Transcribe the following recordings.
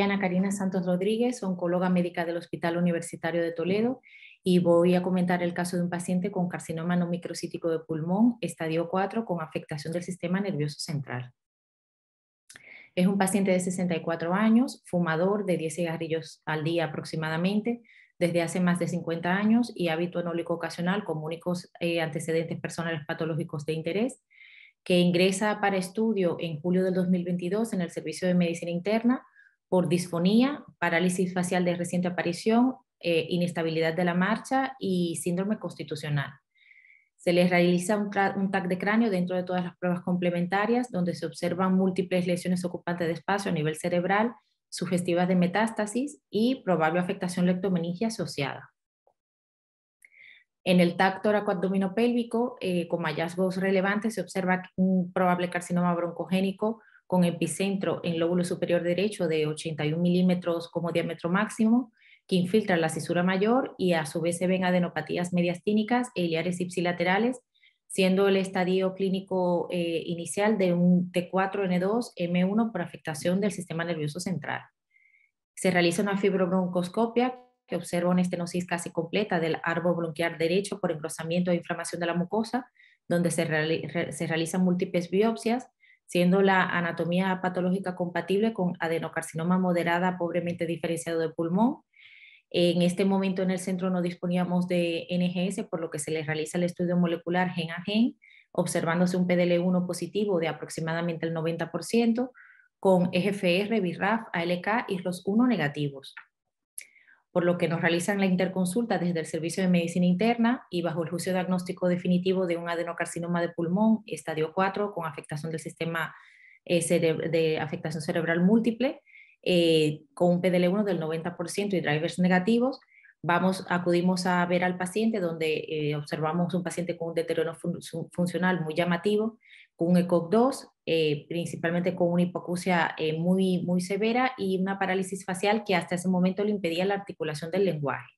Ana Karina Santos Rodríguez, oncóloga médica del Hospital Universitario de Toledo y voy a comentar el caso de un paciente con carcinoma no microcítico de pulmón, estadio 4, con afectación del sistema nervioso central. Es un paciente de 64 años, fumador de 10 cigarrillos al día aproximadamente, desde hace más de 50 años y hábito enólico ocasional con únicos eh, antecedentes personales patológicos de interés, que ingresa para estudio en julio del 2022 en el Servicio de Medicina Interna por disfonía, parálisis facial de reciente aparición, eh, inestabilidad de la marcha y síndrome constitucional. Se les realiza un, un, TAC de cráneo dentro de todas las pruebas complementarias, donde se observan múltiples lesiones ocupantes de espacio a nivel cerebral, sugestivas de metástasis y probable afectación leptomeningia asociada. En el TAC toracoabdominopélvico, eh, con hallazgos relevantes, se observa un probable carcinoma broncogénico con epicentro en lóbulo superior derecho de 81 milímetros como diámetro máximo, que infiltra la cisura mayor y a su vez se ven adenopatías mediastínicas e iliares ipsilaterales, siendo el estadio clínico eh, inicial de un T4N2M1 por afectación del sistema nervioso central. Se realiza una fibrobroncoscopia que observa una estenosis casi completa del árbol bronquial derecho por engrosamiento e inflamación de la mucosa, donde se, se realizan múltiples biopsias, siendo la anatomía patológica compatible con adenocarcinoma moderada pobremente diferenciado de pulmón en este momento en el centro no disponíamos de NGS, por lo que se le realiza el estudio molecular gen a gen, observándose un PDL1 positivo de aproximadamente el 90%, con EGFR, BRAF, ALK y los 1 negativos. Por lo que nos realizan la interconsulta desde el Servicio de Medicina Interna y bajo el juicio diagnóstico definitivo de un adenocarcinoma de pulmón, estadio 4, con afectación del sistema eh, de afectación cerebral múltiple, eh, con un PDL1 del 90% y drivers negativos, vamos, acudimos a ver al paciente donde eh, observamos un paciente con un deterioro funcional muy llamativo, con un ECOG2, eh, principalmente con una hipoacusia muy, muy severa y una parálisis facial que hasta ese momento le impedía la articulación del lenguaje.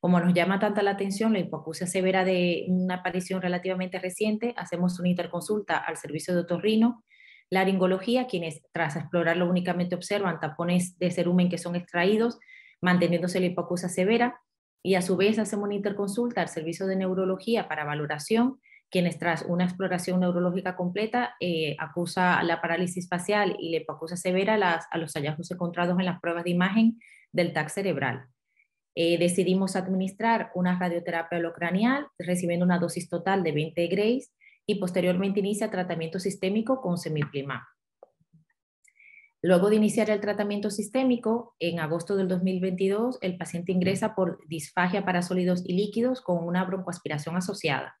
Como nos llama tanta la atención la hipoacusia severa de una aparición relativamente reciente, hacemos una interconsulta al servicio de otorrino laringología, quienes tras explorarlo únicamente observan tapones de cerumen que son extraídos, manteniéndose la hipoacusia severa, y a su vez hacemos una interconsulta al servicio de neurología para valoración, quienes tras una exploración neurológica completa eh, acusa la parálisis facial y la hipoacusia severa a los hallazgos encontrados en las pruebas de imagen del TAC cerebral. Eh, decidimos administrar una radioterapia holocranial recibiendo una dosis total de 20 grays y posteriormente inicia tratamiento sistémico con semiplimab. Luego de iniciar el tratamiento sistémico, en agosto del 2022, el paciente ingresa por disfagia para sólidos y líquidos con una broncoaspiración asociada.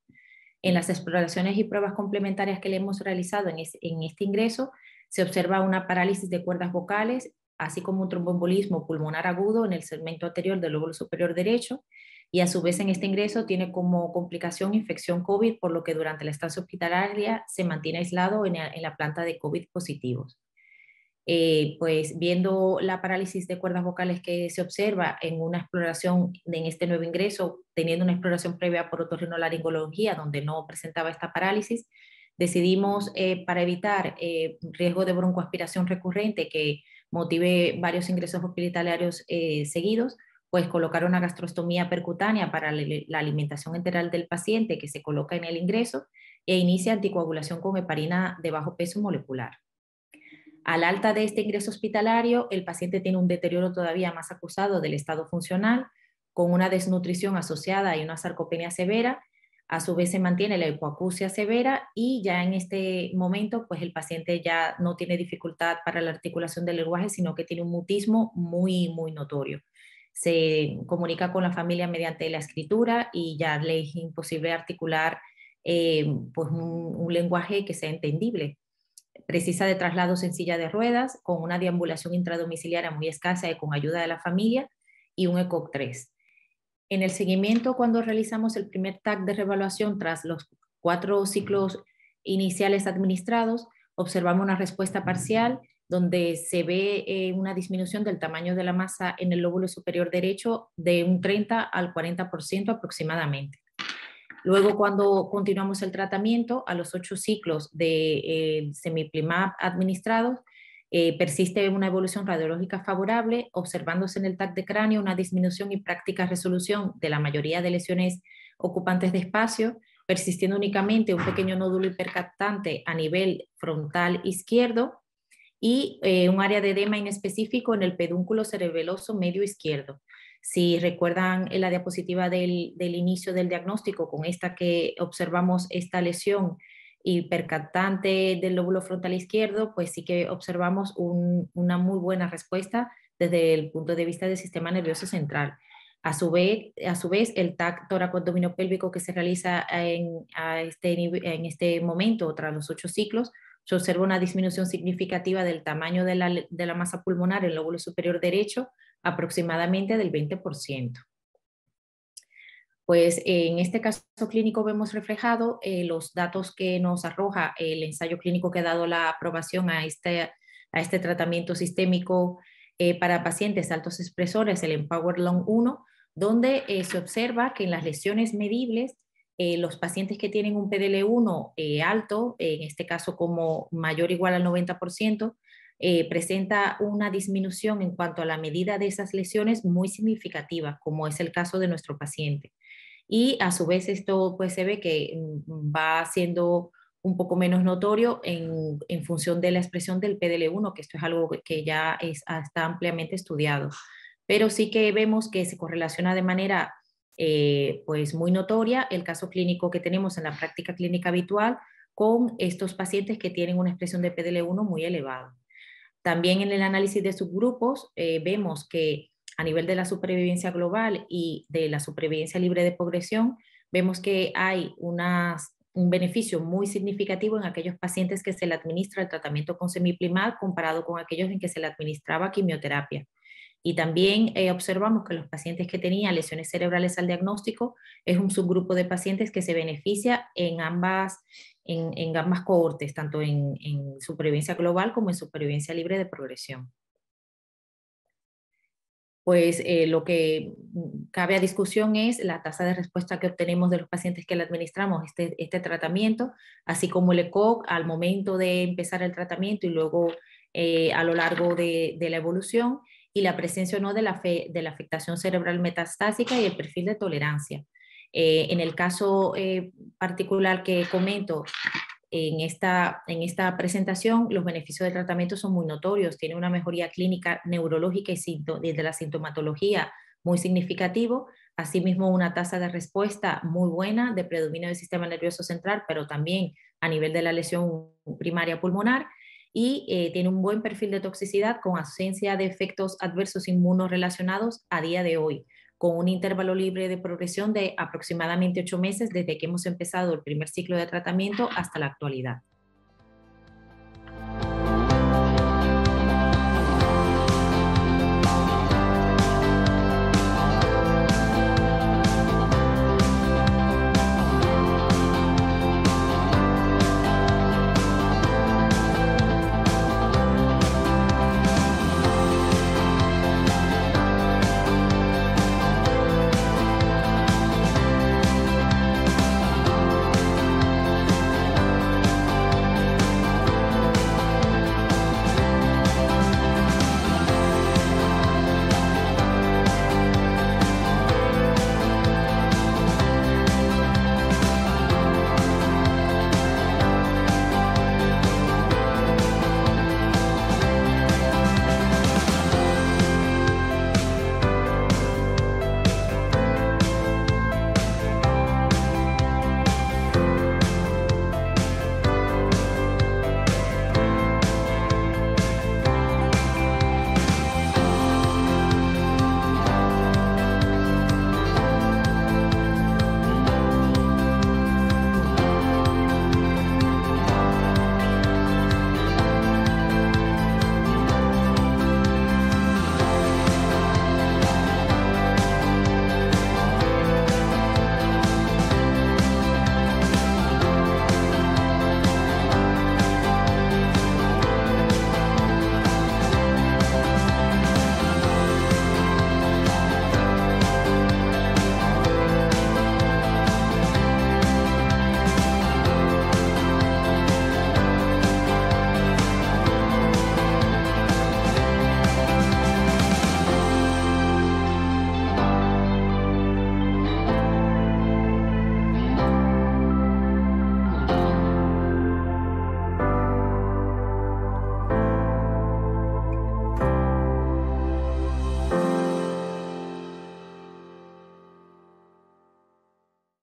En las exploraciones y pruebas complementarias que le hemos realizado en, este ingreso, se observa una parálisis de cuerdas vocales, así como un tromboembolismo pulmonar agudo en el segmento anterior del lóbulo superior derecho y a su vez en este ingreso tiene como complicación infección COVID, por lo que durante la estancia hospitalaria se mantiene aislado en, la planta de COVID positivos. Eh, pues viendo la parálisis de cuerdas vocales que se observa en una exploración en este nuevo ingreso, teniendo una exploración previa por otorrinolaringología donde no presentaba esta parálisis, decidimos eh, para evitar eh, riesgo de broncoaspiración recurrente que motive varios ingresos hospitalarios seguidos, pues colocar una gastrostomía percutánea para la alimentación enteral del paciente que se coloca en el ingreso e inicia anticoagulación con heparina de bajo peso molecular. Al alta de este ingreso hospitalario, el paciente tiene un deterioro todavía más acusado del estado funcional, con una desnutrición asociada y una sarcopenia severa. A su vez se mantiene la hipoacusia severa y ya en este momento, pues el paciente ya no tiene dificultad para la articulación del lenguaje, sino que tiene un mutismo muy, muy notorio se comunica con la familia mediante la escritura y ya le es imposible articular eh, pues un, lenguaje que sea entendible. Precisa de traslados en silla de ruedas con una deambulación intradomiciliaria muy escasa y con ayuda de la familia y un ECOC 3. En el seguimiento, cuando realizamos el primer TAC de revaluación tras los cuatro ciclos iniciales administrados, observamos una respuesta parcial donde se ve eh, una disminución del tamaño de la masa en el lóbulo superior derecho de un 30 al 40% aproximadamente. Luego, cuando continuamos el tratamiento, a los ocho ciclos de eh, semiplimab administrados, Eh, persiste una evolución radiológica favorable, observándose en el TAC de cráneo una disminución y práctica resolución de la mayoría de lesiones ocupantes de espacio, persistiendo únicamente un pequeño nódulo hipercaptante a nivel frontal izquierdo y eh, un área de edema inespecífico en el pedúnculo cerebeloso medio izquierdo. Si recuerdan en la diapositiva del, inicio del diagnóstico, con esta que observamos esta lesión hipercaptante del lóbulo frontal izquierdo, pues sí que observamos una muy buena respuesta desde el punto de vista del sistema nervioso central. A su vez, a su vez el TAC pélvico que se realiza en, este, en este momento, tras los ocho ciclos, se observa una disminución significativa del tamaño de la, de la masa pulmonar en el lóbulo superior derecho, aproximadamente del 20%. Pues en este caso clínico vemos reflejado eh, los datos que nos arroja el ensayo clínico que ha dado la aprobación a este, a este tratamiento sistémico eh, para pacientes altos expresores, el Empower Lung 1, donde eh, se observa que en las lesiones medibles, los pacientes que tienen un PDL1 alto, en este caso como mayor o igual al 90%, presenta una disminución en cuanto a la medida de esas lesiones muy significativa, como es el caso de nuestro paciente y a su vez esto pues se ve que mm, va siendo un poco menos notorio en, función de la expresión del PDL1, que esto es algo que ya ah, está ampliamente estudiado. Pero sí que vemos que se correlaciona de manera eh, pues muy notoria el caso clínico que tenemos en la práctica clínica habitual con estos pacientes que tienen una expresión de PDL1 muy elevada. También en el análisis de subgrupos eh, vemos que a nivel de la supervivencia global y de la supervivencia libre de progresión, vemos que hay un beneficio muy significativo en aquellos pacientes que se le administra el tratamiento con semiplimab comparado con aquellos en que se le administraba quimioterapia. Y también eh, observamos que los pacientes que tenían lesiones cerebrales al diagnóstico es un subgrupo de pacientes que se beneficia en ambas, en, ambas cohortes, tanto en supervivencia global como en supervivencia libre de progresión pues eh, lo que cabe a discusión es la tasa de respuesta que obtenemos de los pacientes que le administramos este, este tratamiento, así como el ECOG al momento de empezar el tratamiento y luego eh, a lo largo de, la evolución, y la presencia o no de la, de la afectación cerebral metastásica y el perfil de tolerancia. Eh, en el caso particular que comento, en esta, en esta presentación los beneficios del tratamiento son muy notorios. Tiene una mejoría clínica neurológica y de la sintomatología muy significativo, asimismo una tasa de respuesta muy buena de predominio del sistema nervioso central, pero también a nivel de la lesión primaria pulmonar y eh, tiene un buen perfil de toxicidad con ausencia de efectos adversos inmunorelacionados a día de hoy con un intervalo libre de progresión de aproximadamente ocho meses desde que hemos empezado el primer ciclo de tratamiento hasta la actualidad.